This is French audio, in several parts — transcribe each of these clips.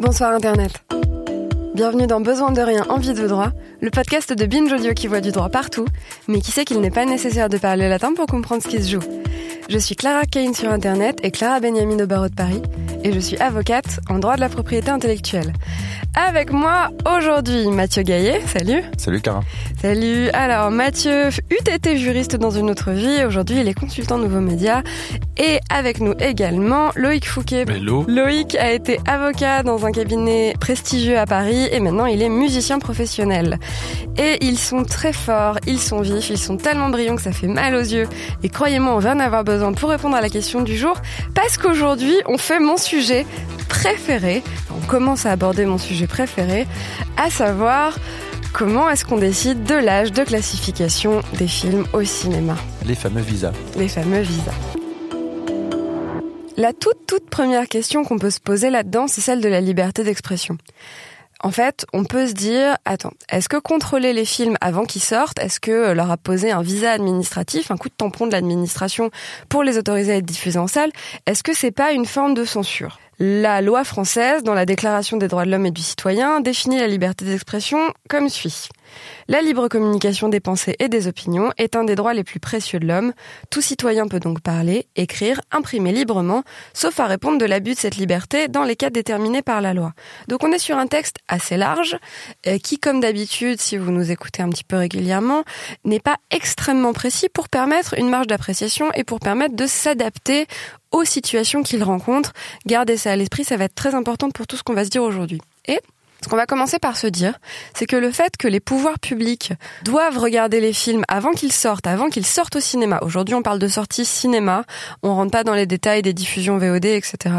Bonsoir Internet. Bienvenue dans Besoin de rien, envie de droit, le podcast de Binge Audio qui voit du droit partout, mais qui sait qu'il n'est pas nécessaire de parler latin pour comprendre ce qui se joue. Je suis Clara Kane sur Internet et Clara Benjamin au barreau de Paris, et je suis avocate en droit de la propriété intellectuelle. Avec moi aujourd'hui Mathieu Gaillet, salut. Salut Clara. Salut. Alors Mathieu eut été juriste dans une autre vie, aujourd'hui il est consultant nouveaux médias. Et avec nous également Loïc Fouquet. Hello. Loïc a été avocat dans un cabinet prestigieux à Paris et maintenant il est musicien professionnel. Et ils sont très forts, ils sont vifs, ils sont tellement brillants que ça fait mal aux yeux. Et croyez-moi, on va en avoir besoin pour répondre à la question du jour parce qu'aujourd'hui on fait mon sujet préféré. On commence à aborder mon sujet préféré, à savoir comment est-ce qu'on décide de l'âge de classification des films au cinéma. Les fameux visas. Les fameux visas. La toute toute première question qu'on peut se poser là-dedans, c'est celle de la liberté d'expression. En fait, on peut se dire, attends, est-ce que contrôler les films avant qu'ils sortent, est-ce que leur apposer un visa administratif, un coup de tampon de l'administration pour les autoriser à être diffusés en salle, est-ce que c'est pas une forme de censure? La loi française, dans la Déclaration des droits de l'homme et du citoyen, définit la liberté d'expression comme suit. La libre communication des pensées et des opinions est un des droits les plus précieux de l'homme. Tout citoyen peut donc parler, écrire, imprimer librement, sauf à répondre de l'abus de cette liberté dans les cas déterminés par la loi. Donc on est sur un texte assez large, euh, qui comme d'habitude, si vous nous écoutez un petit peu régulièrement, n'est pas extrêmement précis pour permettre une marge d'appréciation et pour permettre de s'adapter aux situations qu'il rencontre. Gardez ça à l'esprit, ça va être très important pour tout ce qu'on va se dire aujourd'hui. Et ce qu'on va commencer par se dire, c'est que le fait que les pouvoirs publics doivent regarder les films avant qu'ils sortent, avant qu'ils sortent au cinéma. Aujourd'hui, on parle de sortie cinéma. On rentre pas dans les détails des diffusions VOD, etc.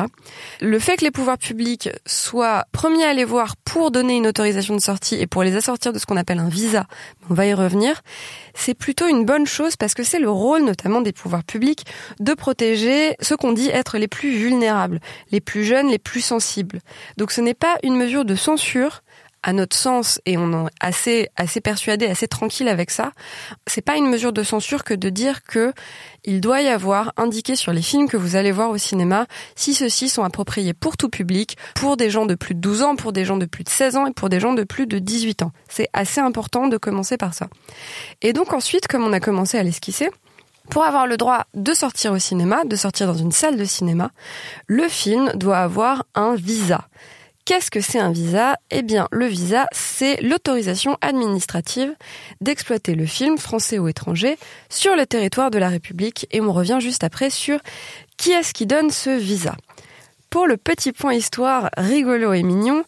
Le fait que les pouvoirs publics soient premiers à les voir pour donner une autorisation de sortie et pour les assortir de ce qu'on appelle un visa, on va y revenir, c'est plutôt une bonne chose parce que c'est le rôle notamment des pouvoirs publics de protéger ceux qu'on dit être les plus vulnérables, les plus jeunes, les plus sensibles. Donc ce n'est pas une mesure de censure à notre sens, et on est assez, assez persuadé, assez tranquille avec ça, c'est pas une mesure de censure que de dire que il doit y avoir indiqué sur les films que vous allez voir au cinéma si ceux-ci sont appropriés pour tout public, pour des gens de plus de 12 ans, pour des gens de plus de 16 ans et pour des gens de plus de 18 ans. C'est assez important de commencer par ça. Et donc ensuite, comme on a commencé à l'esquisser, pour avoir le droit de sortir au cinéma, de sortir dans une salle de cinéma, le film doit avoir un visa. Qu'est-ce que c'est un visa? Eh bien, le visa, c'est l'autorisation administrative d'exploiter le film, français ou étranger, sur le territoire de la République. Et on revient juste après sur qui est-ce qui donne ce visa? Pour le petit point histoire rigolo et mignon,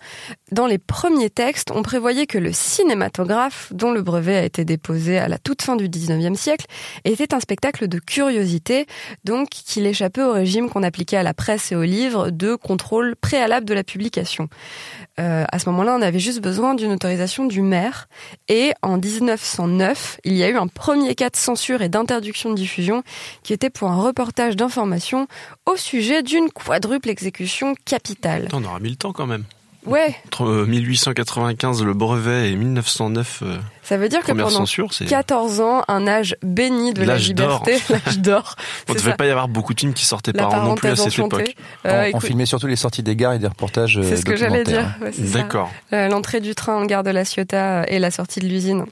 dans les premiers textes, on prévoyait que le cinématographe, dont le brevet a été déposé à la toute fin du 19e siècle, était un spectacle de curiosité, donc qu'il échappait au régime qu'on appliquait à la presse et aux livres de contrôle préalable de la publication. Euh, à ce moment-là, on avait juste besoin d'une autorisation du maire. Et en 1909, il y a eu un premier cas de censure et d'interdiction de diffusion qui était pour un reportage d'information au sujet d'une quadruple exécution capitale. On aura mis le temps quand même. Ouais. Entre 1895 le brevet et 1909 euh, Ça veut dire que pendant censure, c'est 14 ans, un âge béni de la liberté, l'âge d'or. on c'est devait ça. pas y avoir beaucoup de films qui sortaient La par an non plus à cette enchantée. époque. Euh, on, filmait surtout les sorties des gares et des reportages euh, c'est ce que j'allais dire. Ouais. D'accord. Euh, L'entrée du train en gare de la Ciotat et la sortie de l'usine.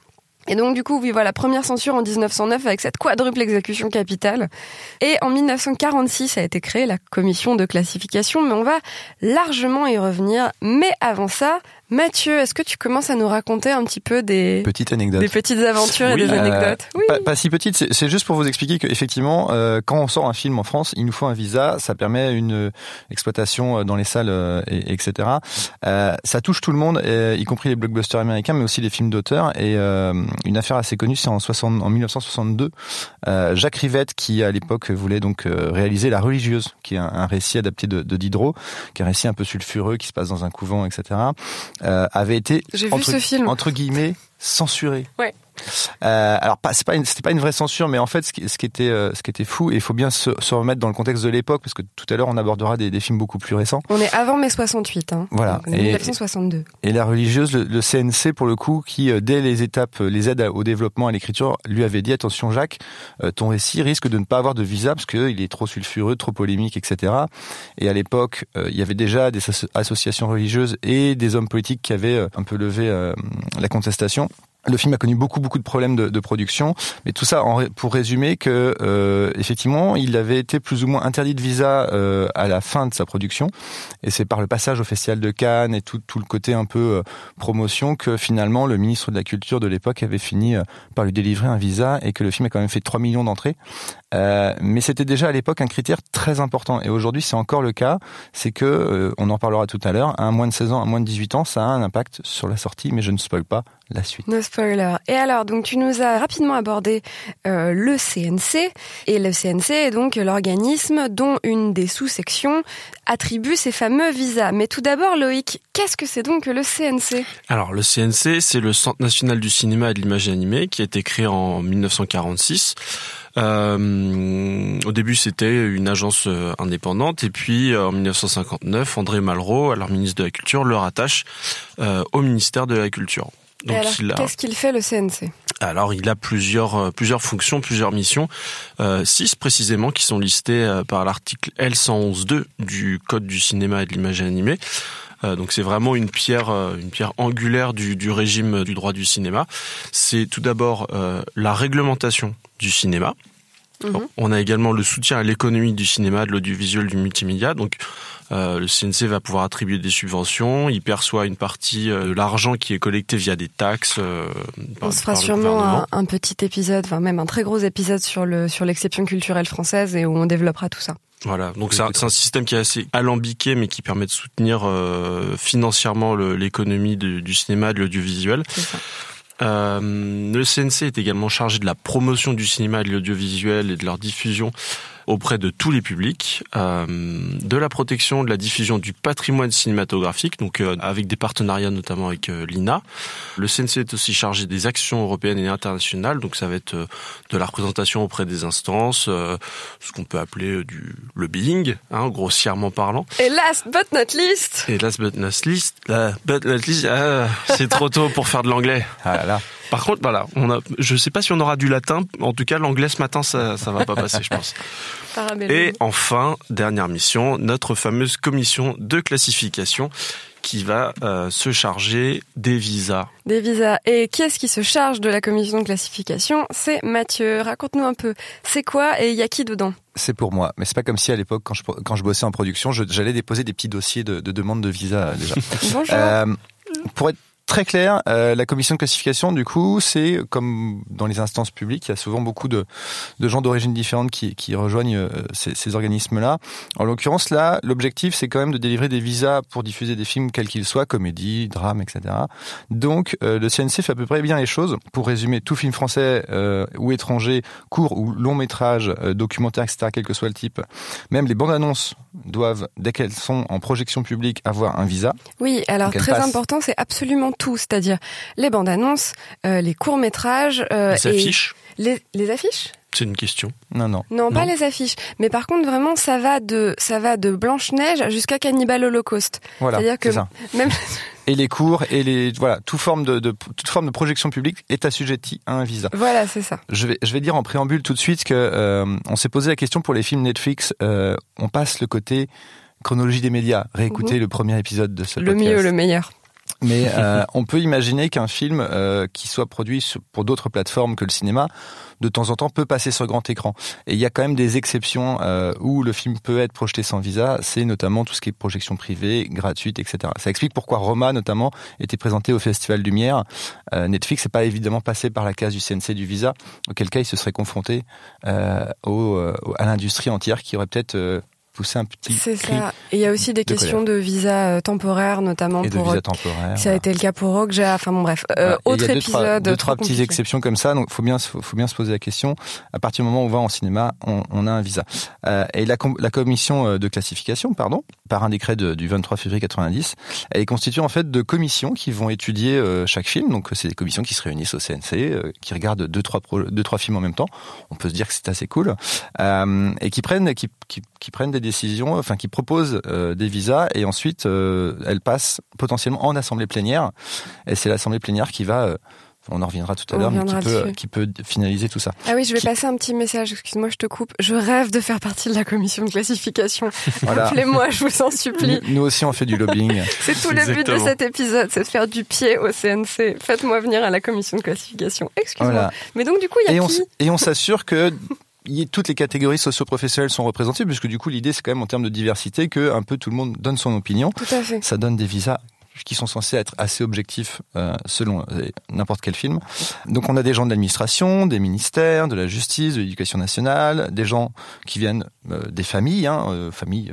Et donc du coup, oui, voilà, première censure en 1909 avec cette quadruple exécution capitale. Et en 1946 a été créée la commission de classification, mais on va largement y revenir. Mais avant ça, Mathieu, est-ce que tu commences à nous raconter un petit peu des, Petite anecdote. des petites aventures Oui, et des Euh, anecdotes Oui. Pas, pas si petite, c'est juste pour vous expliquer qu'effectivement, euh, quand on sort un film en France, il nous faut un visa, ça permet une euh, exploitation dans les salles, euh, et, etc. Ça touche tout le monde, y compris les blockbusters américains, mais aussi les films d'auteur. Et une affaire assez connue, c'est en, 60 en 1962, euh, Jacques Rivette, qui à l'époque voulait donc réaliser La Religieuse, qui est un, un récit adapté de, de Diderot, qui est un récit un peu sulfureux, qui se passe dans un couvent, etc., euh, avait été entre, entre guillemets censuré. Ouais. Euh, alors pas, c'est pas une, c'était pas une vraie censure, mais en fait, ce qui, ce qui était, euh, ce qui était fou, et il faut bien se, se remettre dans le contexte de l'époque, parce que tout à l'heure on abordera des, des films beaucoup plus récents. On est avant mai 68, hein. Voilà. Donc, Et- 1962. Et la religieuse, le, le CNC pour le coup, qui euh, dès les étapes, les aides au développement à l'écriture, lui avait dit attention Jacques, ton récit risque de ne pas avoir de visa parce qu'il est trop sulfureux, trop polémique, etc. Et à l'époque, il y avait déjà des asso- associations religieuses et des hommes politiques qui avaient un peu levé la contestation. Le film a connu beaucoup beaucoup de problèmes de, production, mais tout ça pour résumer que euh, effectivement il avait été plus ou moins interdit de visa euh, à la fin de sa production, et c'est par le passage au Festival de Cannes et tout, tout le côté un peu euh, promotion que finalement le ministre de la Culture de l'époque avait fini par lui délivrer un visa et que le film a quand même fait 3 millions d'entrées. Euh, mais c'était déjà à l'époque un critère très important et aujourd'hui c'est encore le cas, c'est que euh, on en parlera tout à l'heure, un moins de 16 ans, un moins de 18 ans, ça a un impact sur la sortie, mais je ne spoil pas la suite. No spoiler. Et alors, donc tu nous as rapidement abordé euh, le CNC. Et le CNC est donc l'organisme dont une des sous-sections attribue ces fameux visas. Mais tout d'abord, Loïc, qu'est-ce que c'est donc que le CNC Alors le CNC, c'est le Centre national du cinéma et de l'image animée qui a été créé en 1946. Euh, au début, c'était une agence euh, indépendante et puis euh, en 1959, André Malraux, alors ministre de la Culture, le rattache euh, au ministère de la Culture. A- qu'est-ce qu'il fait le CNC alors il a plusieurs plusieurs fonctions, plusieurs missions, euh, six précisément qui sont listées par l'article L111.2 du Code du cinéma et de l'image animée. Donc c'est vraiment une pierre une pierre angulaire du, du régime du droit du cinéma. C'est tout d'abord euh, la réglementation du cinéma. Mhm. On a également le soutien à l'économie du cinéma, de l'audiovisuel, du multimédia. Donc, euh, le CNC va pouvoir attribuer des subventions. Il perçoit une partie euh, de l'argent qui est collecté via des taxes. euh, par- On se fera sûrement un, un petit épisode, enfin même un très gros épisode sur le sur l'exception culturelle française et où on développera tout ça. Voilà, donc c'est un, système qui est assez alambiqué, mais qui permet de soutenir euh, financièrement l'économie du, du cinéma, de l'audiovisuel. Euh, le CNC est également chargé de la promotion du cinéma et de l'audiovisuel et de leur diffusion auprès de tous les publics, euh, de la protection, de la diffusion du patrimoine cinématographique, donc euh, avec des partenariats notamment avec euh, l'INA. Le CNC est aussi chargé des actions européennes et internationales, donc ça va être euh, de la représentation auprès des instances, euh, ce qu'on peut appeler euh, du lobbying, hein, grossièrement parlant. Et last but not least, Et last but not least, la but not least, ah, c'est trop tôt pour faire de l'anglais. Ah là là. Par contre, voilà, on a, je sais pas si on aura du latin. En tout cas, l'anglais ce matin, ça, ça va pas passer, je pense. Et enfin, dernière mission, notre fameuse commission de classification qui va euh, se charger des visas. Des visas. Et qui est-ce qui se charge de la commission de classification? C'est Mathieu. Raconte-nous un peu. C'est quoi et il y a qui dedans? C'est pour moi, mais c'est pas comme si à l'époque, quand je, quand je bossais en production, j'allais déposer des petits dossiers de, de demande de visa déjà. Bonjour. Euh, pour être très clair, euh, la commission de classification, du coup, c'est comme dans les instances publiques, il y a souvent beaucoup de, de gens d'origine différente qui, qui rejoignent euh, ces, ces organismes-là. En l'occurrence, là, l'objectif, c'est quand même de délivrer des visas pour diffuser des films quels qu'ils soient, comédie, drame, etc. Donc, euh, le CNC fait à peu près bien les choses. Pour résumer, tout film français euh, ou étranger, court ou long métrage, euh, documentaire, etc., quel que soit le type, même les bandes annonces doivent, dès qu'elles sont en projection publique, avoir un visa. Oui, alors très passe. important, c'est absolument tout, c'est-à-dire les bandes annonces, euh, les courts métrages, euh, Les affiches, les, les affiches. c'est une question. Non, non. Non, pas Non. les affiches. Mais par contre, vraiment, ça va de ça va de Blanche Neige jusqu'à Cannibal Holocaust. Voilà, C'est-à-dire que c'est ça. même Et les cours et les voilà, toute forme de, de toute forme de projection publique est assujettie à un visa. voilà, c'est ça. Je vais je vais dire en préambule tout de suite que euh, on s'est posé la question pour les films Netflix, euh, on passe le côté chronologie des médias, réécouter le premier épisode de ce Mhm. Le podcast. mieux, le meilleur. Mais euh, on peut imaginer qu'un film euh, qui soit produit pour d'autres plateformes que le cinéma, de temps en temps peut passer sur grand écran. Et il y a quand même des exceptions euh, où le film peut être projeté sans visa. C'est notamment tout ce qui est projection privée, gratuite, etc. Ça explique pourquoi Roma, notamment, était présenté au Festival Lumière. Euh, Netflix n'est pas évidemment passé par la case du CNC du visa, auquel cas il se serait confronté euh, au, euh, à l'industrie entière qui aurait peut-être pousser un petit C'est ça. Et il y a aussi des de questions de visa euh, temporaire, notamment Et de pour. visa temporaire. Ça a été le cas pour Okja. Enfin bon, bref. Euh, Voilà. Autre y a deux, épisode. trois, deux, trois petites exceptions comme ça, donc faut bien, faut, faut bien se poser la question. À partir du moment où on va en cinéma, on, on a un visa. Euh, et la, com- la commission euh, de classification, pardon, par un décret de- du 23 février 90, elle est constituée en fait de commissions qui vont étudier euh, chaque film. Donc c'est des commissions qui se réunissent au CNC, euh, qui regardent deux trois pro- deux trois films en même temps. On peut se dire que c'est assez cool euh, et qui prennent qui, qui, qui prennent des décisions, enfin qui proposent euh, des visas et ensuite euh, elles passent potentiellement en assemblée plénière. Et c'est l'assemblée plénière qui va, euh, on en reviendra tout à l'heure, mais qui peut, dessus. qui peut finaliser tout ça. Ah oui, je vais qui- passer un petit message. Excuse-moi, je te coupe. Je rêve de faire partie de la commission de classification. Voilà. Appelez-moi, je vous en supplie. Nous, nous aussi, on fait du lobbying. C'est tout le but de cet épisode, c'est de faire du pied au CNC. Faites-moi venir à la commission de classification. Excuse-moi. Voilà. Mais donc, du coup, il y Et a on, qui s- et on s'assure que y- toutes les catégories socio-professionnelles sont représentées, puisque du coup, l'idée, c'est quand même en termes de diversité que un peu tout le monde donne son opinion. Tout à fait. Ça donne des visas qui sont censés être assez objectifs euh, selon euh, n'importe quel film. Donc on a des gens de l'administration, des ministères, de la justice, de l'éducation nationale, des gens qui viennent euh, des familles, hein, euh, familles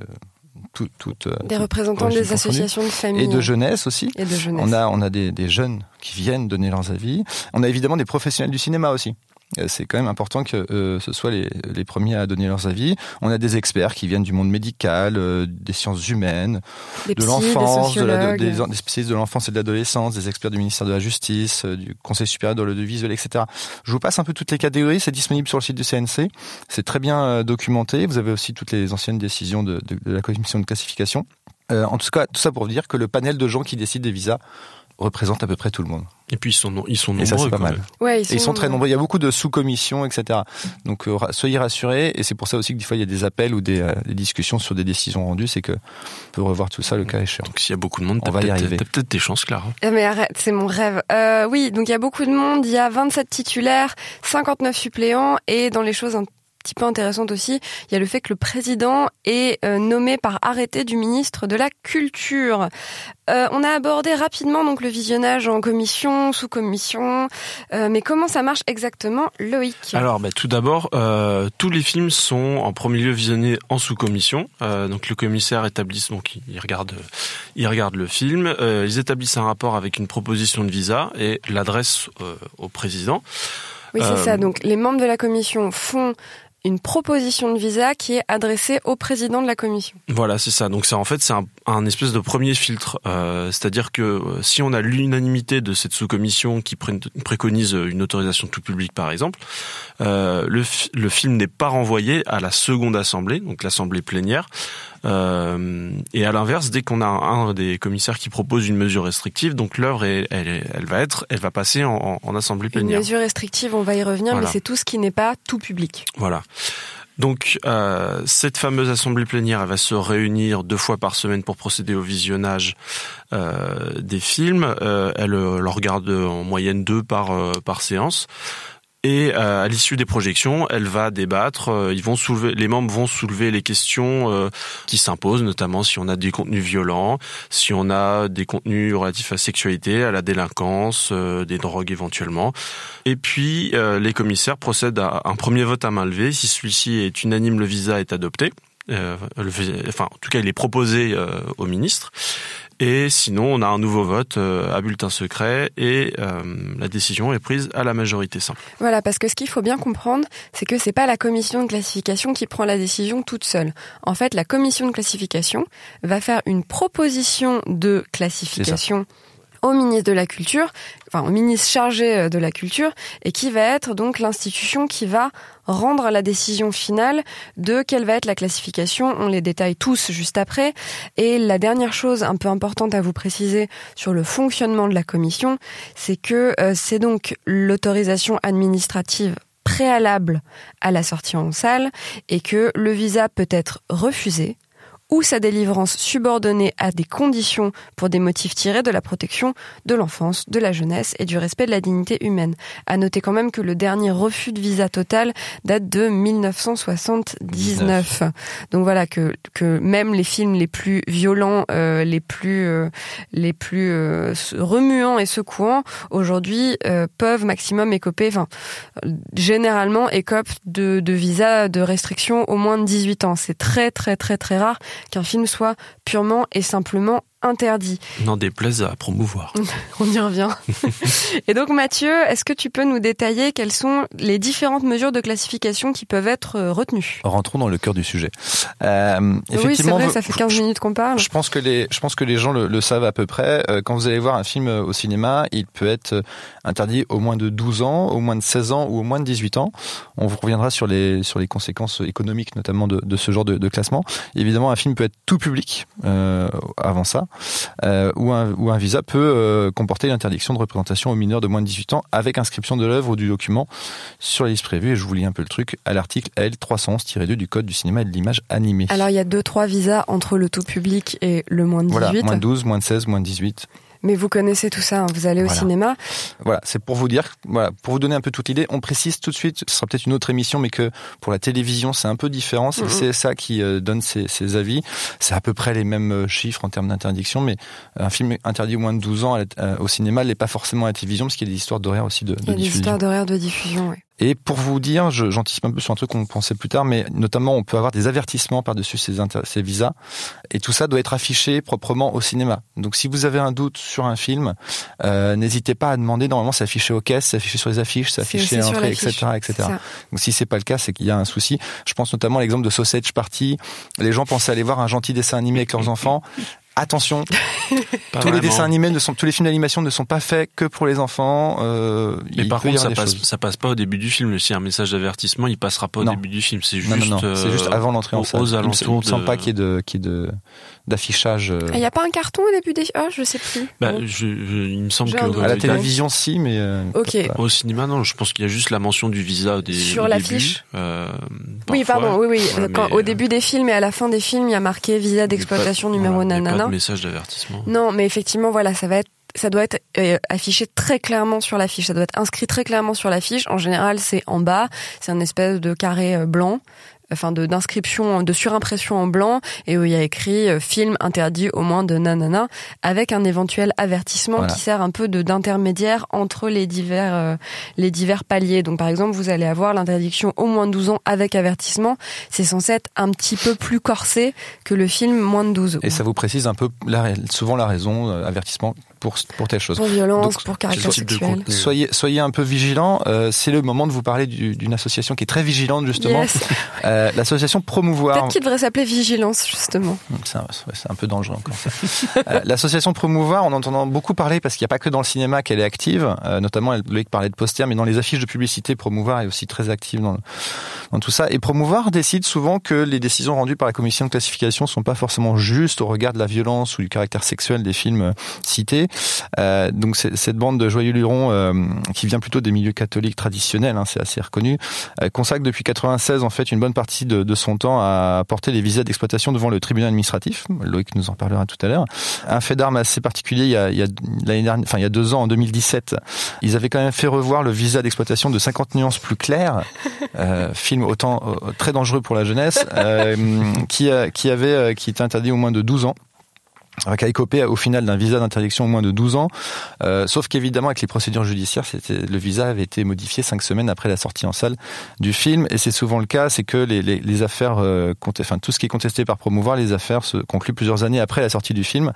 tout- toutes, Des représentants des associations de famille. et de jeunesse aussi. Et de jeunesse. On a, on a des, des jeunes qui viennent donner leurs avis. On a évidemment des professionnels du cinéma aussi. Euh, C'est quand même important que euh, ce soit les, les premiers à donner leurs avis. On a des experts qui viennent du monde médical, euh, des sciences humaines, des de l'enfance, des de la- sociologues. des, des spécialistes de l'enfance et de l'adolescence, des experts du ministère de la Justice, euh, du Conseil supérieur de l'audiovisuel, etc. Je vous passe un peu toutes les catégories. C'est disponible sur le site du CNC. C'est très bien documenté. Vous avez aussi toutes les anciennes décisions de, de- de la commission de classification. En tout cas, tout ça pour vous dire que le panel de gens qui décident des visas représente à peu près tout le monde. Et puis ils sont, ils sont nombreux. Et ça, c'est pas mal. Ouais, Et ils sont très nombreux. Il y a beaucoup de sous-commissions, etc. Donc, euh, soyez rassurés. Et c'est pour ça aussi que des fois, il y a des appels ou des, euh, des discussions sur des décisions rendues. C'est que on peut revoir tout ça le cas échéant. Donc s'il y a beaucoup de monde, On t'as va y peut-être arriver. t'as peut-être tes chances, Clara. Ah, Mais arrête, c'est mon rêve. Euh, oui, donc il y a beaucoup de monde, il y a 27 titulaires, 59 suppléants, et dans les choses un petit peu intéressantes aussi, il y a le fait que le président est euh, nommé par arrêté du ministre de la Culture. Euh, on a abordé rapidement donc le visionnage en commission, sous-commission, euh, mais comment ça marche exactement, Loïc? Alors, bah, tout d'abord, euh, tous les films sont en premier lieu visionnés en sous-commission. Euh, donc, le commissaire établit, donc il regarde, il regarde le film. Ils établissent un rapport avec une proposition de visa et l'adresse au président. Oui, c'est ça. Donc les membres de la commission font une proposition de visa qui est adressée au président de la commission. Voilà, c'est ça. Donc, en fait c'est un, espèce de premier filtre. Euh, C'est-à-dire que euh, si on a l'unanimité de cette sous-commission qui pré- préconise une autorisation tout public, par exemple, euh, le, le film n'est pas renvoyé à la seconde assemblée, donc l'assemblée plénière. Euh, et à l'inverse, dès qu'on a un des commissaires qui propose une mesure restrictive, donc l'œuvre elle, elle, elle va être, elle va passer en, assemblée Une plénière. mesure restrictive, on va y revenir, Voilà. mais c'est tout ce qui n'est pas tout public. Voilà. Donc euh, cette fameuse assemblée plénière, elle va se réunir deux fois par semaine pour procéder au visionnage euh, des films. Euh, elle euh, le regarde en moyenne deux par par séance. Et euh, à l'issue des projections, elle va débattre. euh, les membres vont soulever les questions euh, qui s'imposent, notamment si on a des contenus violents, si on a des contenus relatifs à la sexualité, à la délinquance, des drogues éventuellement. Et puis les commissaires procèdent à un premier vote à main levée. Si celui-ci est unanime, le visa est adopté. Enfin, en tout cas, il est proposé au ministre. Et sinon, on a un nouveau vote euh, à bulletin secret et euh, la décision est prise à la majorité simple. Voilà, parce que ce qu'il faut bien comprendre, c'est que c'est pas la commission de classification qui prend la décision toute seule. En fait, la commission de classification va faire une proposition de classification au ministre de la Culture, enfin au ministre chargé euh, de la Culture, et qui va être donc l'institution qui va rendre la décision finale de quelle va être la classification. On les détaille tous juste après. Et la dernière chose un peu importante à vous préciser sur le fonctionnement de la commission, c'est que euh, c'est donc l'autorisation administrative préalable à la sortie en salle et que le visa peut être refusé ou sa délivrance subordonnée à des conditions pour des motifs tirés de la protection de l'enfance, de la jeunesse et du respect de la dignité humaine. À noter quand même que le dernier refus de visa total date de 1979. Donc voilà que que même les films les plus violents, euh, les plus euh, les plus euh, remuants et secouants aujourd'hui peuvent maximum écoper, enfin généralement écopent de, de visa de restriction au moins de 18 ans. C'est très très très très rare qu'un film soit purement et simplement interdit. N'en déplaise à promouvoir. On y revient. et donc Mathieu, est-ce que tu peux nous détailler quelles sont les différentes mesures de classification qui peuvent être euh, retenues? Rentrons dans le cœur du sujet. Euh, oui, c'est vrai, ça fait 15 minutes qu'on parle. Je pense que les, je pense que les gens le, savent à peu près. Euh, quand vous allez voir un film au cinéma, il peut être interdit au moins de 12 ans, au moins de 16 ans ou au moins de 18 ans. On vous reviendra sur les, sur les conséquences économiques notamment de, de ce genre de, de, classement. Évidemment, un film peut être tout public euh, avant ça euh, où, un, visa peut euh, comporter l'interdiction de représentation aux mineurs de moins de 18 ans avec inscription de l'œuvre ou du document sur la liste prévue. Et je vous lis un peu le truc à l'article L311-2 du Code du cinéma et de l'image animée. Alors il y a deux trois visas entre le tout public et le moins de 18. Voilà, moins de 12, moins de 16, moins de 18. Mais vous connaissez tout ça, hein. vous allez au cinéma. Voilà, c'est pour vous dire, voilà, pour vous donner un peu toute l'idée. On précise tout de suite, ce sera peut-être une autre émission, mais que pour la télévision, c'est un peu différent. C'est mm-hmm. ça qui euh, donne ses, avis. C'est à peu près les mêmes euh, chiffres en termes d'interdiction, mais un film interdit au moins de 12 ans euh, au cinéma n'est pas forcément à la télévision, parce qu'il y a des histoires d'horaire aussi de, de Il y a des histoires d'horaire de diffusion, oui. Et pour vous dire, j'anticipe un peu sur un truc qu'on pensait plus tard, mais notamment on peut avoir des avertissements par-dessus ces, ces, visas, et tout ça doit être affiché proprement au cinéma. Donc si vous avez un doute sur un film, euh, n'hésitez pas à demander. Normalement, c'est affiché aux caisses, c'est affiché sur les affiches, c'est affiché à l'entrée, etc., etc. Donc si c'est pas le cas, c'est qu'il y a un souci. Je pense notamment à l'exemple de Sausage Party. Les gens pensaient aller voir un gentil dessin animé avec leurs enfants attention, tous les dessins animés ne sont, tous les films d'animation ne sont pas faits que pour les enfants. Euh, Mais par contre, ça passe, ça passe pas au début du film. Si un message d'avertissement, il passera pas au début du film. C'est juste, non, non, c'est juste avant l'entrée en salle. Aux alentours. Il ne pas qu'il y ait de, qu'il y ait de d'affichage. Euh. Il n'y a pas un carton au début des. Ah, je sais plus. Bah, je, il me semble que à la télévision, si, mais. Euh, ok. Au cinéma, non. Je pense qu'il y a juste la mention du visa des. Sur l'affiche. Euh, oui, pardon. Oui, oui. Quand, au début des films et à la fin des films, il y a marqué visa d'exploitation numéro nanana. Message d'avertissement. Non, mais effectivement, voilà, ça va être ça doit être affiché très clairement sur l'affiche. Ça doit être inscrit très clairement sur l'affiche. En général, c'est en bas. C'est un espèce de carré blanc enfin de d'inscription de surimpression en blanc et où il y a écrit euh, film interdit au moins de nanana avec un éventuel avertissement qui sert un peu de d'intermédiaire entre les divers euh, les divers paliers. Donc par exemple, vous allez avoir l'interdiction au moins de 12 ans avec avertissement, c'est censé être un petit peu plus corsé que le film moins de 12 ans. Et ça vous précise un peu la, souvent la raison euh, avertissement pour, pour telle chose. Pour violence, pour caractère sexuel. Soyez, soyez un peu vigilants. Euh, c'est le moment de vous parler d'une association qui est très vigilante, justement. Euh, L'association Promouvoir. Peut-être qu'il devrait s'appeler Vigilance, justement. C'est un, un, peu dangereux encore. euh, L'association Promouvoir, on en entend beaucoup parler parce qu'il n'y a pas que dans le cinéma qu'elle est active. Notamment, Loïc parlait de posters, mais dans les affiches de publicité, Promouvoir est aussi très active dans, dans tout ça. Et Promouvoir décide souvent que les décisions rendues par la commission de classification sont pas forcément justes au regard de la violence ou du caractère sexuel des films cités. Euh, donc cette bande de joyeux lurons euh, qui vient plutôt des milieux catholiques traditionnels, hein, c'est assez reconnu, euh, consacre depuis 96 en fait une bonne partie de, son temps à porter les visas d'exploitation devant le tribunal administratif. Loïc nous en parlera tout à l'heure. Un fait d'armes assez particulier, il y a, l'année dernière, enfin il y a deux ans, en 2017, ils avaient quand même fait revoir le visa d'exploitation de 50 nuances plus claires, euh, film autant très dangereux pour la jeunesse, qui, qui avait qui était interdit au moins de 12 ans a écopé au final d'un visa d'interdiction au moins de 12 ans, euh, sauf qu'évidemment avec les procédures judiciaires, le visa avait été modifié cinq semaines après la sortie en salle du film, et c'est souvent le cas, c'est que les affaires, euh, enfin tout ce qui est contesté par promouvoir, les affaires se concluent plusieurs années après la sortie du film,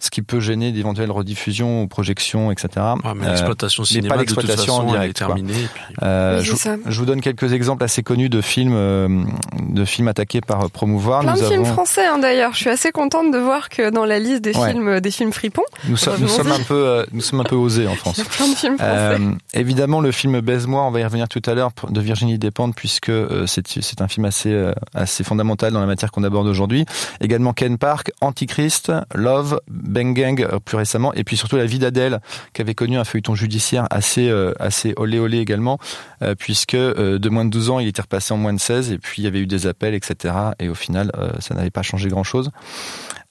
ce qui peut gêner d'éventuelles rediffusions ou projections, etc. Ouais, mais l'exploitation euh, cinéma, pas l'exploitation en direct, est terminée. Euh, je, je, vous donne quelques exemples assez connus de films, euh, de films attaqués par promouvoir. Plein Nous de avons... films français hein, d'ailleurs. Je suis assez contente de voir que dans la liste des films, des films fripons. Nous, sommes, nous sommes un peu, euh, nous sommes un peu osés en France. Il y a plein de films français. Euh, évidemment, le film Baise-moi, on va y revenir tout à l'heure, de Virginie Despentes, puisque euh, c'est un film assez, euh, assez fondamental dans la matière qu'on aborde aujourd'hui. Également Ken Park, Antichrist, Love, Bang Gang plus récemment, et puis surtout la vie d'Adèle, qui avait connu un feuilleton judiciaire assez assez olé olé également, puisque de moins de 12 ans, il était repassé en moins de 16, et puis il y avait eu des appels, etc. Et au final, ça n'avait pas changé grand-chose.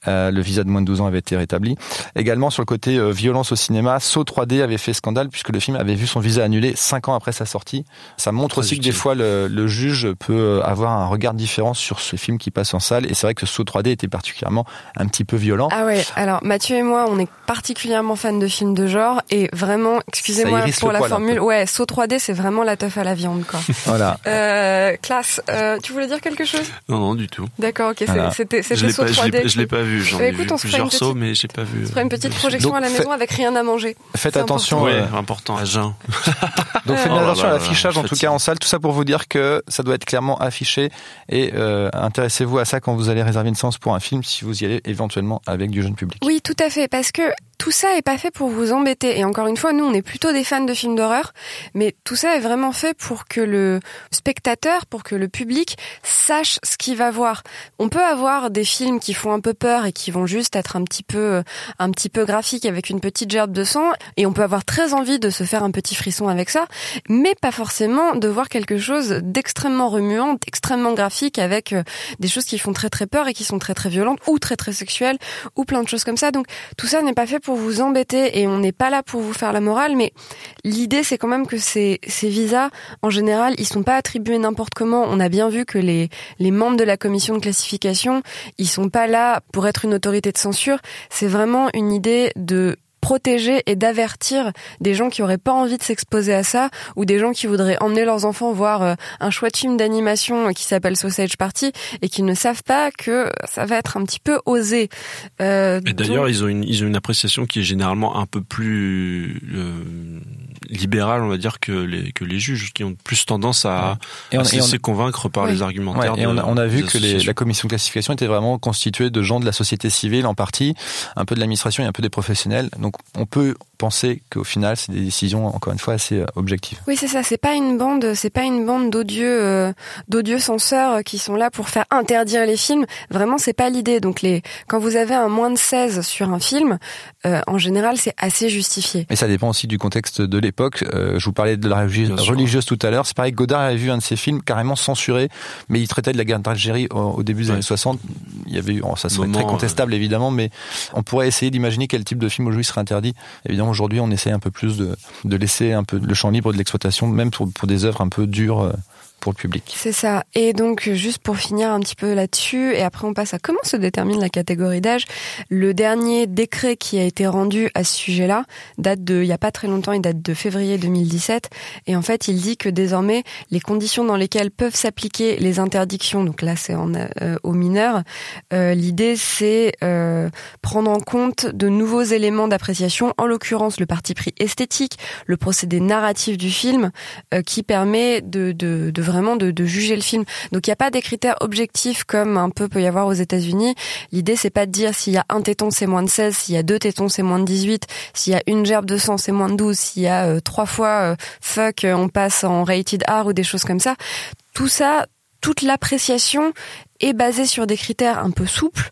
Euh, le visa de moins de 12 ans avait été rétabli. Également sur le côté euh, violence au cinéma, Saut 3D avait fait scandale puisque le film avait vu son visa annulé 5 ans après sa sortie. Ça montre aussi que des fois le, juge peut euh, avoir un regard différent sur ce film qui passe en salle et c'est vrai que Saut 3D était particulièrement un petit peu violent. Ah ouais, alors Mathieu et moi on est particulièrement fans de films de genre et vraiment, excusez-moi pour la formule, ouais, Saut 3D c'est vraiment la teuf à la viande quoi. voilà. Euh, classe, tu voulais dire quelque chose? Non non du tout. D'accord, ok, c'était c'était Saut 3D. Je l'ai pas vu J'en ai vu plusieurs sauts, mais j'ai pas vu. On fera une petite projection à la maison avec rien à manger. Faites attention. Oui, important à jeun. Donc faites oh attention à l'affichage, en tout cas en salle. Tout ça pour vous dire que ça doit être clairement affiché et euh, intéressez-vous à ça quand vous allez réserver une séance pour un film, si vous y allez éventuellement avec du jeune public. Oui, tout à fait, parce que tout ça est pas fait pour vous embêter. Et encore une fois, nous, on est plutôt des fans de films d'horreur, mais tout ça est vraiment fait pour que le spectateur, pour que le public sache ce qu'il va voir. On peut avoir des films qui font un peu peur et qui vont juste être un petit peu, un petit peu graphiques avec une petite gerbe de sang, et on peut avoir très envie de se faire un petit frisson avec ça, mais pas forcément de voir quelque chose d'extrêmement remuant, d'extrêmement graphique avec euh, des choses qui font très très peur et qui sont très très violentes ou très très sexuelles ou plein de choses comme ça. Donc tout ça n'est pas fait pour pour vous embêter et on n'est pas là pour vous faire la morale, mais l'idée c'est quand même que ces, ces visas, en général, ils sont pas attribués n'importe comment. On a bien vu que les, les membres de la commission de classification, ils sont pas là pour être une autorité de censure. C'est vraiment une idée de protéger et d'avertir des gens qui auraient pas envie de s'exposer à ça ou des gens qui voudraient emmener leurs enfants voir euh, un chouette film d'animation qui s'appelle Sausage Party et qui ne savent pas que ça va être un petit peu osé. Euh, d'ailleurs, ils ont une ils ont une appréciation qui est généralement un peu plus euh, libérale, on va dire que les que les juges qui ont plus tendance à, à se laisser convaincre par les argumentaires. et on a, on a vu que les, la commission de classification était vraiment constituée de gens de la société civile en partie, un peu de l'administration et un peu des professionnels. Donc on peut penser qu'au final, c'est des décisions encore une fois assez euh, objectives. Oui, c'est ça. C'est pas une bande, c'est pas une bande d'odieux, euh, d'odieux censeurs euh, qui sont là pour faire interdire les films. Vraiment, c'est pas l'idée. Donc les, quand vous avez un moins de 16 sur un film, en général, c'est assez justifié. Et ça dépend aussi du contexte de l'époque. je vous parlais de la religieuse, tout à l'heure. C'est pareil, Godard avait vu un de ses films carrément censuré, mais il traitait de la guerre d'Algérie au, début des années 60. Il y avait eu, ça serait très contestable évidemment, mais on pourrait essayer d'imaginer quel type de film aujourd'hui serait interdit. Évidemment aujourd'hui, on essaie un peu plus de, laisser un peu le champ libre de l'exploitation, même pour, pour des œuvres un peu dures euh, pour le public. C'est ça. Et donc, juste pour finir un petit peu là-dessus, et après on passe à comment se détermine la catégorie d'âge. Le dernier décret qui a été rendu à ce sujet-là date de, il y a pas très longtemps, il date de février 2017. Et en fait, il dit que désormais, les conditions dans lesquelles peuvent s'appliquer les interdictions, donc là c'est euh, aux mineurs, euh, l'idée c'est euh, prendre en compte de nouveaux éléments d'appréciation, en l'occurrence le parti pris esthétique, le procédé narratif du film, qui permet de, de vraiment de, juger le film. Donc il n'y a pas des critères objectifs comme un peu peut y avoir aux États-Unis. L'idée c'est pas de dire s'il y a un téton c'est moins de 16, s'il y a deux tétons c'est moins de 18, s'il y a une gerbe de sang c'est moins de 12, s'il y a euh, trois fois euh, fuck euh, on passe en rated R ou des choses comme ça. Tout ça, toute l'appréciation est basée sur des critères un peu souples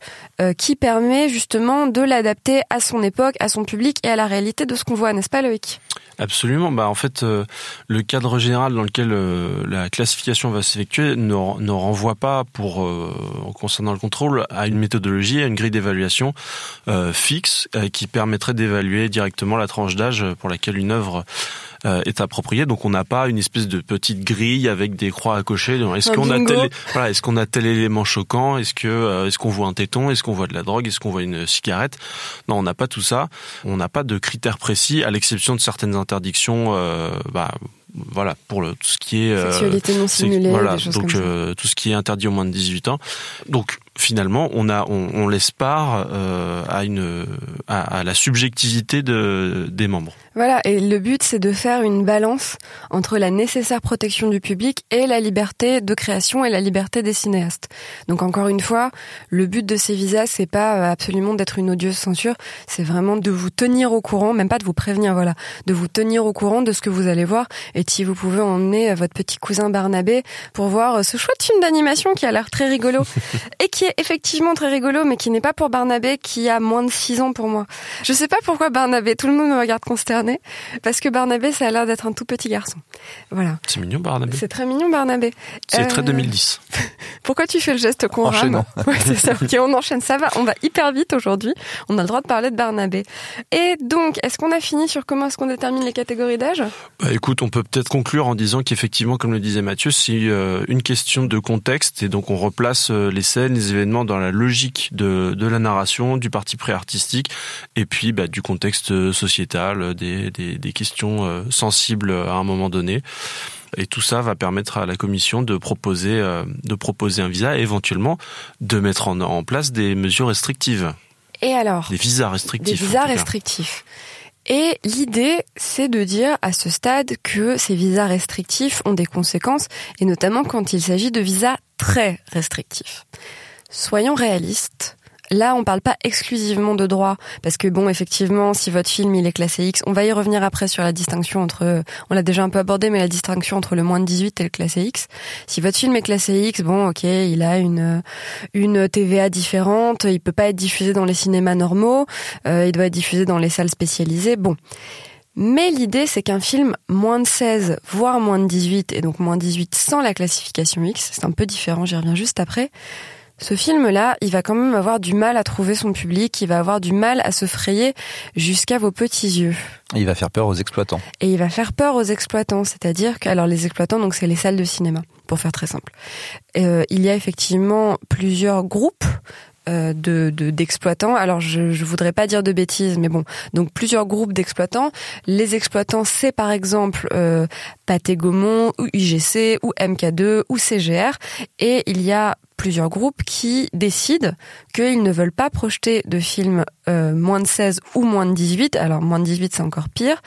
qui permet justement de l'adapter à son époque, à son public et à la réalité de ce qu'on voit, n'est-ce pas Loïc? Absolument. Bah en fait, euh, le cadre général dans lequel euh, la classification va s'effectuer ne, ne, renvoie pas, pour euh, concernant le contrôle, à une méthodologie, à une grille d'évaluation fixe qui permettrait d'évaluer directement la tranche d'âge pour laquelle une œuvre euh, est approprié. Donc on n'a pas une espèce de petite grille avec des croix à cocher. Est-ce qu'on a tel, voilà, est-ce qu'on a tel élément choquant? Est-ce que euh, est-ce qu'on voit un téton? Est-ce qu'on voit de la drogue? Est-ce qu'on voit une cigarette? Non, on n'a pas tout ça. On n'a pas de critères précis, à l'exception de certaines interdictions. Euh, bah, voilà pour le, tout ce qui est sexualité non simulée voilà donc tout ce qui est interdit au moins de 18 ans donc finalement, on a, on, on laisse part euh, à une, à, la subjectivité de, des membres. Voilà, et le but c'est de faire une balance entre la nécessaire protection du public et la liberté de création et la liberté des cinéastes. Donc encore une fois, le but de ces visas c'est pas euh, absolument d'être une odieuse censure, c'est vraiment de vous tenir au courant, même pas de vous prévenir, voilà, de vous tenir au courant de ce que vous allez voir. Et si vous pouvez emmener votre petit cousin Barnabé pour voir ce chouette film d'animation qui a l'air très rigolo et qui est effectivement très rigolo, mais qui n'est pas pour Barnabé, qui a moins de 6 ans pour moi. Je sais pas pourquoi Barnabé, tout le monde me regarde consterné, parce que Barnabé, ça a l'air d'être un tout petit garçon. Voilà. C'est mignon, Barnabé. C'est très mignon, Barnabé. C'est très 2010. Euh, pourquoi tu fais le geste qu'on rame Ouais, c'est ça. Ok, on enchaîne. Ça va. On va hyper vite aujourd'hui. On a le droit de parler de Barnabé. Et donc, est-ce qu'on a fini sur comment est-ce qu'on détermine les catégories d'âge? Bah, Écoute, on peut peut-être conclure en disant qu'effectivement, comme le disait Mathieu, c'est euh, une question de contexte et donc on replace euh, les scènes, les événements dans la logique de, de la narration, du parti pré-artistique et puis bah, du contexte sociétal, des, des, des questions sensibles à un moment donné. Et tout ça va permettre à la commission de proposer, euh, de proposer un visa et éventuellement de mettre en, en place des mesures restrictives. Et alors Des visas restrictifs. Des visas restrictifs. Et l'idée, c'est de dire à ce stade que ces visas restrictifs ont des conséquences, et notamment quand il s'agit de visas très restrictifs. Soyons réalistes, Là, on parle pas exclusivement de droit, parce que bon, effectivement, si votre film il est classé X, on va y revenir après sur la distinction entre, on l'a déjà un peu abordé, mais la distinction entre le moins de 18 et le classé X. Si votre film est classé X, bon, ok, il a une une TVA différente, il peut pas être diffusé dans les cinémas normaux, euh, il doit être diffusé dans les salles spécialisées, bon. Mais l'idée, c'est qu'un film moins de 16, voire moins de 18, et donc moins de 18 sans la classification X, c'est un peu différent, j'y reviens juste après, ce film-là, il va quand même avoir du mal à trouver son public, il va avoir du mal à se frayer jusqu'à vos petits yeux. il va faire peur aux exploitants. Et il va faire peur aux exploitants, c'est-à-dire que, alors les exploitants, donc c'est les salles de cinéma, pour faire très simple. Euh, il y a effectivement plusieurs groupes euh, de d'exploitants. Alors je je voudrais pas dire de bêtises, mais bon, donc plusieurs groupes d'exploitants. Les exploitants, c'est par exemple euh, Pathé Gaumont ou UGC ou MK2 ou CGR, et il y a plusieurs groupes qui décident qu'ils ne veulent pas projeter de films euh, moins de 16 ou moins de 18, alors moins de 18 c'est encore pire,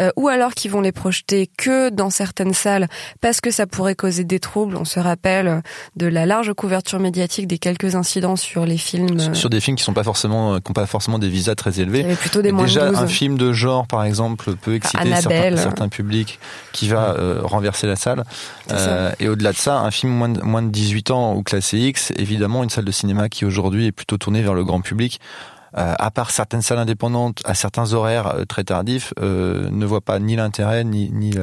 euh, ou alors qu'ils vont les projeter que dans certaines salles parce que ça pourrait causer des troubles. On se rappelle de la large couverture médiatique des quelques incidents sur les films. Euh, sur des films qui sont pas forcément, qui n'ont pas forcément des visas très élevés. Il y plutôt des moins Déjà, de 12. un film de genre, par exemple, peut exciter certains, certains, publics qui va renverser la salle. et au-delà de ça, un film moins de, moins de 18 ans ou classé Évidemment, une salle de cinéma qui aujourd'hui est plutôt tournée vers le grand public. Euh, à part certaines salles indépendantes, à certains horaires euh, très tardifs, euh, ne voit pas ni l'intérêt ni, ni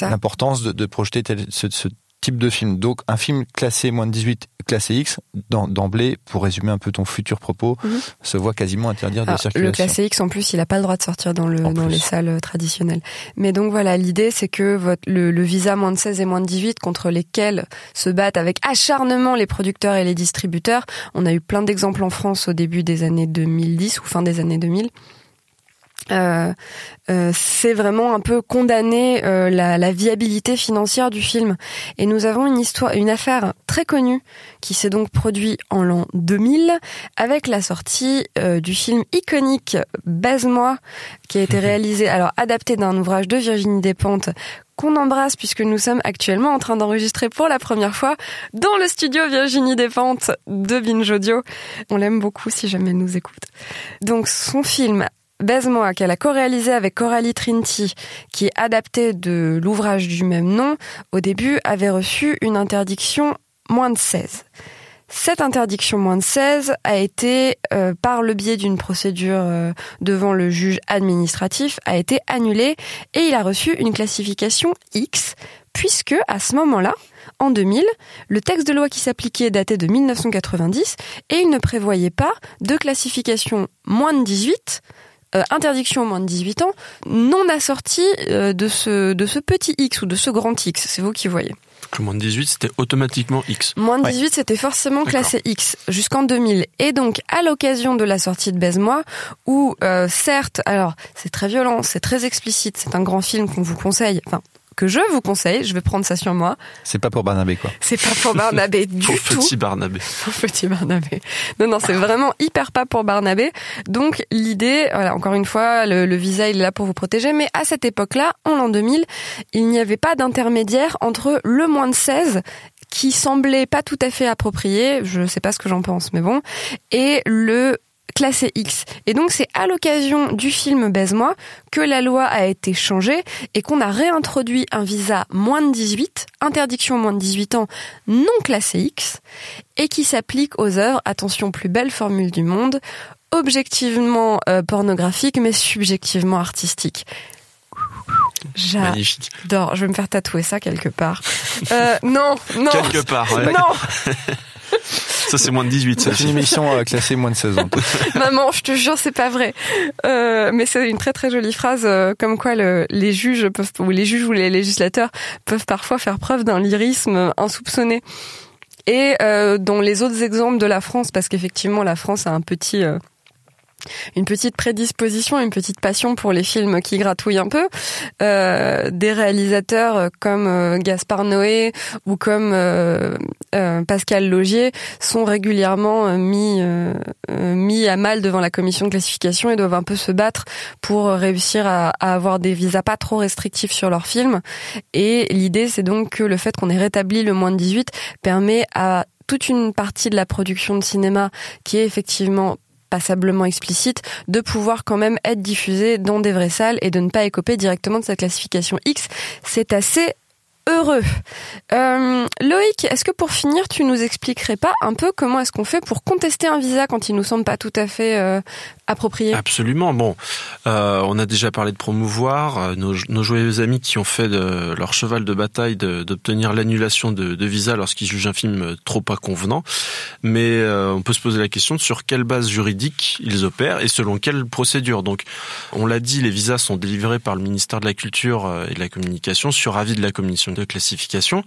l'importance de, de, projeter tel, ce, ce, type de film. Donc un film classé moins de 18, classé X, d'emblée, pour résumer un peu ton futur propos, -hmm. se voit quasiment interdire de circulation. Le classé X, en plus, il n'a pas le droit de sortir dans, le, dans les salles traditionnelles. Mais donc voilà, l'idée, c'est que votre, le, le, visa moins de 16 et moins de 18, contre lesquels se battent avec acharnement les producteurs et les distributeurs, on a eu plein d'exemples en France au début des années 2010 ou fin des années 2000. Euh, euh, c'est vraiment un peu condamner euh, la, la, viabilité financière du film. Et nous avons une histoire, une affaire très connue qui s'est donc produite en l'an 2000 avec la sortie du film iconique Baise-moi, qui a été réalisé, alors adapté d'un ouvrage de Virginie Despentes qu'on embrasse puisque nous sommes actuellement en train d'enregistrer pour la première fois dans le studio Virginie Despentes de Binge Audio. On l'aime beaucoup si jamais elle nous écoute. Donc son film Baise-moi, qu'elle a co-réalisé avec Coralie Trinity, qui est adapté de l'ouvrage du même nom, au début avait reçu une interdiction moins de 16. Cette interdiction moins de 16 a été, euh, par le biais d'une procédure euh, devant le juge administratif, a été annulée et il a reçu une classification X, puisque à ce moment-là, en 2000, le texte de loi qui s'appliquait datait de 1990 et il ne prévoyait pas de classification moins de 18 euh, interdiction au moins de 18 ans, non assortie euh, de ce de ce petit X ou de ce grand X. C'est vous qui voyez. Que moins de 18, c'était automatiquement X. Moins de 18, ouais. c'était forcément classé X jusqu'en 2000. Et donc, à l'occasion de la sortie de Baise-moi, où euh, certes, alors c'est très violent, c'est très explicite, c'est un grand film qu'on vous conseille. Enfin, que je vous conseille, je vais prendre ça sur moi. C'est pas pour Barnabé quoi. C'est pas pour Barnabé du pour tout. Petit Barnabé. Pour petit Barnabé. Non non, c'est vraiment hyper pas pour Barnabé. Donc l'idée, voilà, encore une fois, le, le, visa il est là pour vous protéger, mais à cette époque-là, en l'an 2000, il n'y avait pas d'intermédiaire entre le moins de 16 qui semblait pas tout à fait approprié, je sais pas ce que j'en pense, mais bon, et le classé X. Et donc c'est à l'occasion du film Baise-moi que la loi a été changée et qu'on a réintroduit un visa moins de 18, interdiction moins de 18 ans, non classé X, et qui s'applique aux œuvres, attention plus belle formule du monde, objectivement euh, pornographiques mais subjectivement artistiques. Magnifique. J'adore. Je vais me faire tatouer ça quelque part. Euh, non, non. Quelque part, ouais. Non. Ça, c'est moins de 18, ça. C'est une émission euh, classée moins de 16 ans. Maman, je te jure, c'est pas vrai. Euh, mais c'est une très très jolie phrase, euh, comme quoi le, les juges peuvent, ou les juges ou les législateurs peuvent parfois faire preuve d'un lyrisme insoupçonné. Et euh, dans les autres exemples de la France, parce qu'effectivement la France a un petit euh, une petite prédisposition, une petite passion pour les films qui gratouillent un peu. Euh, des réalisateurs comme euh, Gaspard Noé ou comme euh, euh, Pascal Logier sont régulièrement euh, mis mis à mal devant la commission de classification et doivent un peu se battre pour réussir à, à avoir des visas pas trop restrictifs sur leurs films. Et l'idée, c'est donc que le fait qu'on ait rétabli le moins de 18 permet à toute une partie de la production de cinéma qui est effectivement passablement explicite, de pouvoir quand même être diffusé dans des vraies salles et de ne pas écoper directement de cette classification X. C'est assez heureux. Euh, Loïc, est-ce que pour finir, tu nous expliquerais pas un peu comment est-ce qu'on fait pour contester un visa quand il nous semble pas tout à fait euh, approprié? Absolument. Bon, euh, on a déjà parlé de promouvoir nos, joyeux amis qui ont fait de leur cheval de bataille d'obtenir l'annulation de, visa lorsqu'ils jugent un film trop pas convenant. Mais on peut se poser la question sur quelle base juridique ils opèrent et selon quelle procédure. Donc, on l'a dit, les visas sont délivrés par le ministère de la Culture et de la Communication sur avis de la Commission de classification.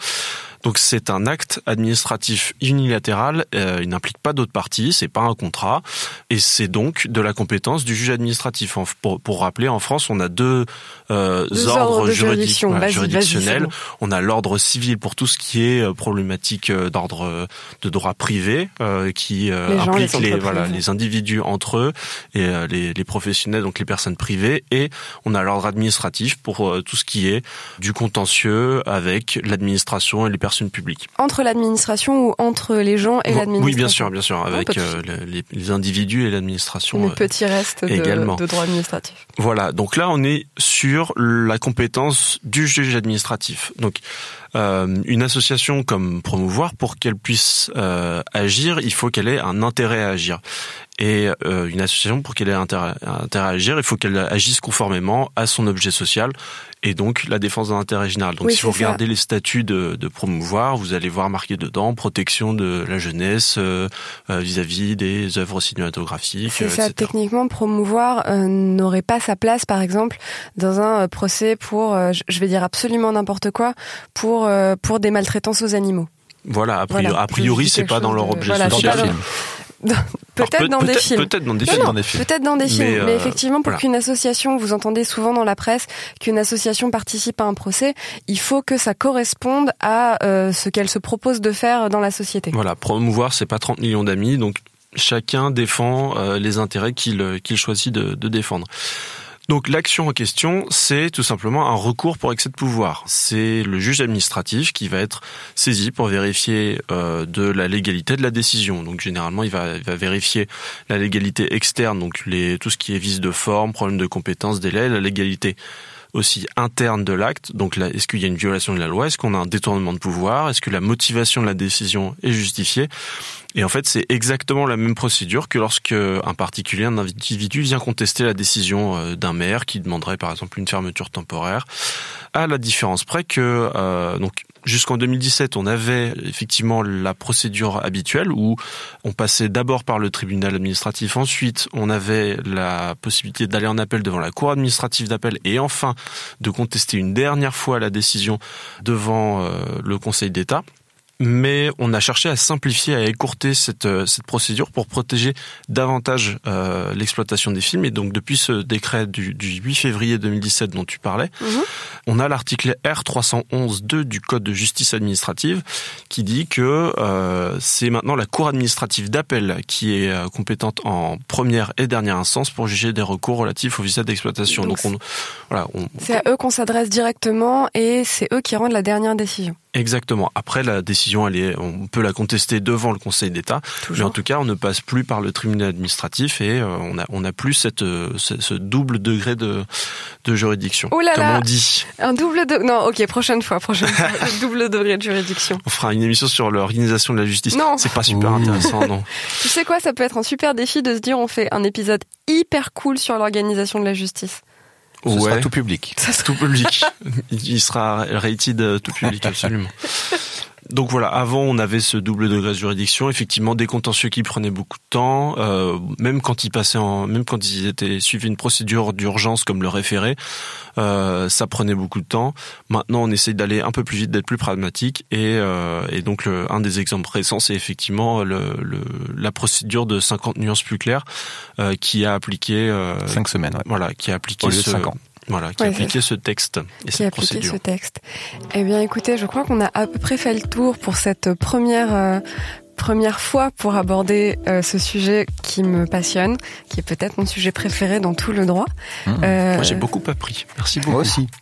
Donc c'est un acte administratif unilatéral, euh, il n'implique pas d'autres parties, c'est pas un contrat, et c'est donc de la compétence du juge administratif. Pour, pour rappeler, en France, on a deux, euh, deux ordres, ordres juridictionnels. On a l'ordre civil pour tout ce qui est euh, problématique euh, d'ordre de droit privé, euh, qui les implique gens, les, les, voilà, les individus entre eux et les, les, professionnels, donc les personnes privées, et on a l'ordre administratif pour tout ce qui est du contentieux avec l'administration et les personnes publiques. Entre l'administration ou entre les gens et l'administration Oui, bien sûr, bien sûr, avec euh, les, les, individus et l'administration. Le petit reste de, également. de droit administratif. Voilà, donc là on est sur la compétence du juge administratif. Donc euh, une association comme Promouvoir, pour qu'elle puisse euh, agir, il faut qu'elle ait un intérêt à agir. Et euh, une association, pour qu'elle ait intérêt, intérêt à agir, il faut qu'elle agisse conformément à son objet social et donc la défense de l'intérêt général. Donc oui, si vous regardez ça. les statuts de, de, Promouvoir, vous allez voir marqué dedans protection de la jeunesse vis-à-vis -vis des œuvres cinématographiques. C'est ça, techniquement, Promouvoir n'aurait pas sa place, par exemple, dans un procès pour, je vais dire absolument n'importe quoi, pour, pour des maltraitances aux animaux. Voilà, a priori, voilà, a priori c'est pas dans leur objet voilà. Peut-être dans, des films. Peut-être dans des films. Peut-être dans des films. Mais, euh, effectivement, pour voilà. qu'une association, vous entendez souvent dans la presse qu'une association participe à un procès, il faut que ça corresponde à euh, ce qu'elle se propose de faire dans la société. Voilà, promouvoir, c'est pas 30 millions d'amis, donc chacun défend euh, les intérêts qu'il choisit de, de défendre. Donc l'action en question, c'est tout simplement un recours pour excès de pouvoir. C'est le juge administratif qui va être saisi pour vérifier euh, de la légalité de la décision. Donc généralement, il va, vérifier la légalité externe, donc tout ce qui est vice de forme, problème de compétence, délai, la légalité aussi interne de l'acte. Donc là, est-ce qu'il y a une violation de la loi? Est-ce qu'on a un détournement de pouvoir? Est-ce que la motivation de la décision est justifiée? Et en fait, c'est exactement la même procédure que lorsque un particulier, un individu vient contester la décision euh, d'un maire qui demanderait par exemple une fermeture temporaire. À la différence près que euh, donc jusqu'en 2017, on avait effectivement la procédure habituelle où on passait d'abord par le tribunal administratif, ensuite on avait la possibilité d'aller en appel devant la cour administrative d'appel et enfin de contester une dernière fois la décision devant euh, le Conseil d'État mais on a cherché à simplifier, à écourter cette, cette procédure pour protéger davantage euh, l'exploitation des films. Et donc depuis ce décret du, du 8 février 2017 dont tu parlais, Mhm. mmh. on a l'article R311.2 du Code de justice administrative qui dit que euh, c'est maintenant la Cour administrative d'appel qui est euh, compétente en première et dernière instance pour juger des recours relatifs au visa d'exploitation. Donc, Donc on, voilà, on, c'est à eux qu'on s'adresse directement et c'est eux qui rendent la dernière décision. Exactement. Après, la décision, elle est, on peut la contester devant le Conseil d'État, mais en tout cas, on ne passe plus par le tribunal administratif et euh, on a, on a plus cette, euh, ce, ce double degré de, de juridiction, Oh là comme là on dit. Un double de... Non, ok, prochaine fois, prochaine fois. Le double degré de juridiction. On fera une émission sur l'organisation de la justice. Non. C'est pas super Ouh. intéressant, non. Tu sais quoi, ça peut être un super défi de se dire on fait un épisode hyper cool sur l'organisation de la justice. Ce sera tout public. Ça serait- tout public. Il sera rated euh, tout public, absolument. Donc voilà, avant on avait ce double degré de juridiction, effectivement des contentieux qui prenaient beaucoup de temps, euh, même quand ils passaient en, même quand ils étaient suivis une procédure d'urgence comme le référé, euh, ça prenait beaucoup de temps. Maintenant on essaye d'aller un peu plus vite, d'être plus pragmatique et, euh, et donc le, un des exemples récents c'est effectivement le, le, la procédure de 50 nuances plus claires euh, qui a appliqué euh, Cinq semaines, ouais. voilà, qui a appliqué Au lieu de ans. Voilà, qui a Ouais, appliqué ce texte et qui a cette appliqué procédure. ce texte. Eh bien, écoutez, je crois qu'on a à peu près fait le tour pour cette première euh, première fois pour aborder euh, ce sujet qui me passionne, qui est peut-être mon sujet préféré dans tout le droit. Mmh. Euh, Moi j'ai beaucoup appris. Merci beaucoup. Moi aussi.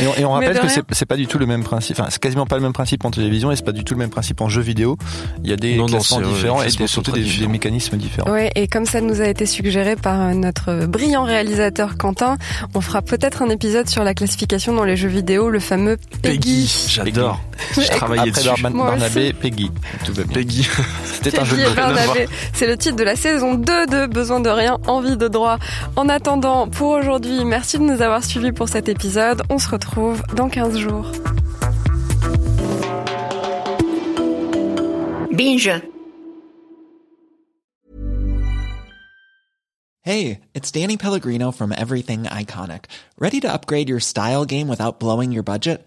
Et on, et on Mais rappelle que c'est c'est pas du tout le même principe. Enfin, c'est quasiment pas le même principe en télévision et c'est pas du tout le même principe en jeu vidéo. Il y a des Non, classements euh, différents et des- surtout des, des mécanismes différents. Ouais, et comme ça nous a été suggéré par notre brillant réalisateur Quentin, on fera peut-être un épisode sur la classification dans les jeux vidéo, le fameux Peggy. J'adore. Je travaillais Après dessus. Barnabé, Peggy. Tout va bien. Peggy. C'était un jeu Peggy de et mots. Barnabé. C'est le titre de la saison 2 de Besoin de rien, envie de droit. En attendant, pour aujourd'hui, merci de nous avoir suivis pour cet épisode. On se retrouve dans 15 jours. Binge. Hey, it's Danny Pellegrino from Everything Iconic. Ready to upgrade your style game without blowing your budget?